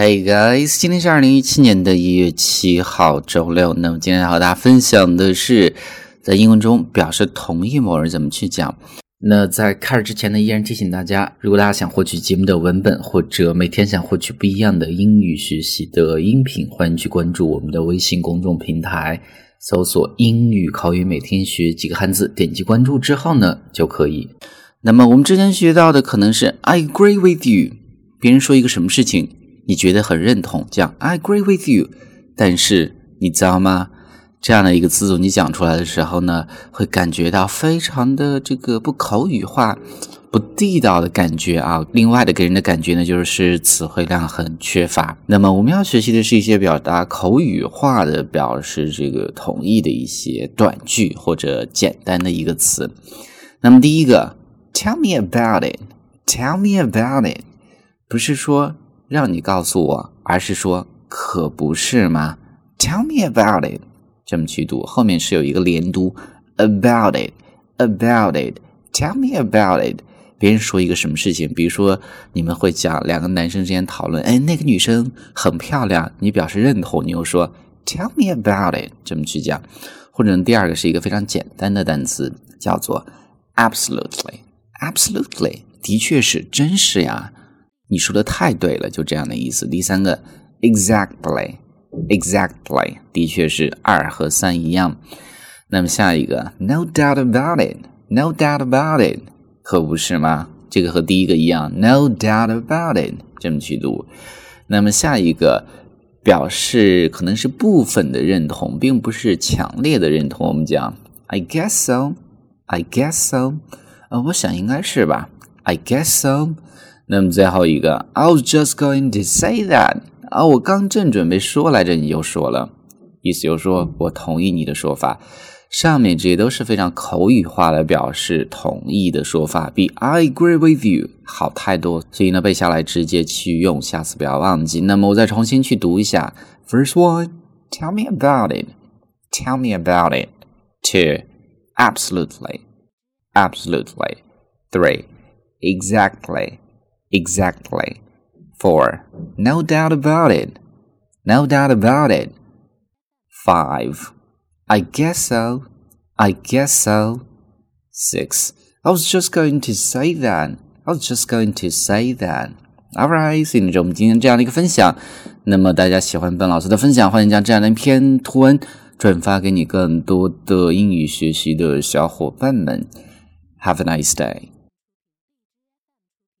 Hey guys，今天是二零一七年的一月七号，周六。那么今天要和大家分享的是，在英文中表示同意某人怎么去讲。那在开始之前呢，依然提醒大家，如果大家想获取节目的文本，或者每天想获取不一样的英语学习的音频，欢迎去关注我们的微信公众平台，搜索“英语口语每天学几个汉字”，点击关注之后呢，就可以。那么我们之前学到的可能是 “I agree with you”，别人说一个什么事情。你觉得很认同，讲 I agree with you，但是你知道吗？这样的一个词组你讲出来的时候呢，会感觉到非常的这个不口语化、不地道的感觉啊。另外的给人的感觉呢，就是词汇量很缺乏。那么我们要学习的是一些表达口语化的表示这个同意的一些短句或者简单的一个词。那么第一个，Tell me about it，Tell me about it，不是说。让你告诉我，而是说可不是吗？Tell me about it，这么去读，后面是有一个连读，about it，about it，tell me about it。别人说一个什么事情，比如说你们会讲两个男生之间讨论，哎，那个女生很漂亮，你表示认同，你又说 Tell me about it，这么去讲。或者第二个是一个非常简单的单词，叫做 absolutely，absolutely，的确是，真是呀。你说的太对了，就这样的意思。第三个，exactly，exactly，的确是二和三一样。那么下一个，no doubt about it，no doubt about it，可不是吗？这个和第一个一样，no doubt about it，这么去读。那么下一个表示可能是部分的认同，并不是强烈的认同。我们讲，I guess so，I guess so，呃，我想应该是吧，I guess so。那么最后一个，I was just going to say that 啊，我刚正准备说来着，你又说了，意思就是说我同意你的说法。上面这些都是非常口语化的表示同意的说法，比 I agree with you 好太多。所以呢，背下来直接去用，下次不要忘记。那么我再重新去读一下：First one, tell me about it. Tell me about it. Two, absolutely, absolutely. Three, exactly. exactly. Exactly. Four. No doubt about it. No doubt about it. Five. I guess so. I guess so. Six. I was just going to say that. I was just going to say that. Alright，所以呢，就我们今天这样的一个分享。那么大家喜欢本老师的分享，欢迎将这样的一篇图文转发给你更多的英语学习的小伙伴们。Have a nice day.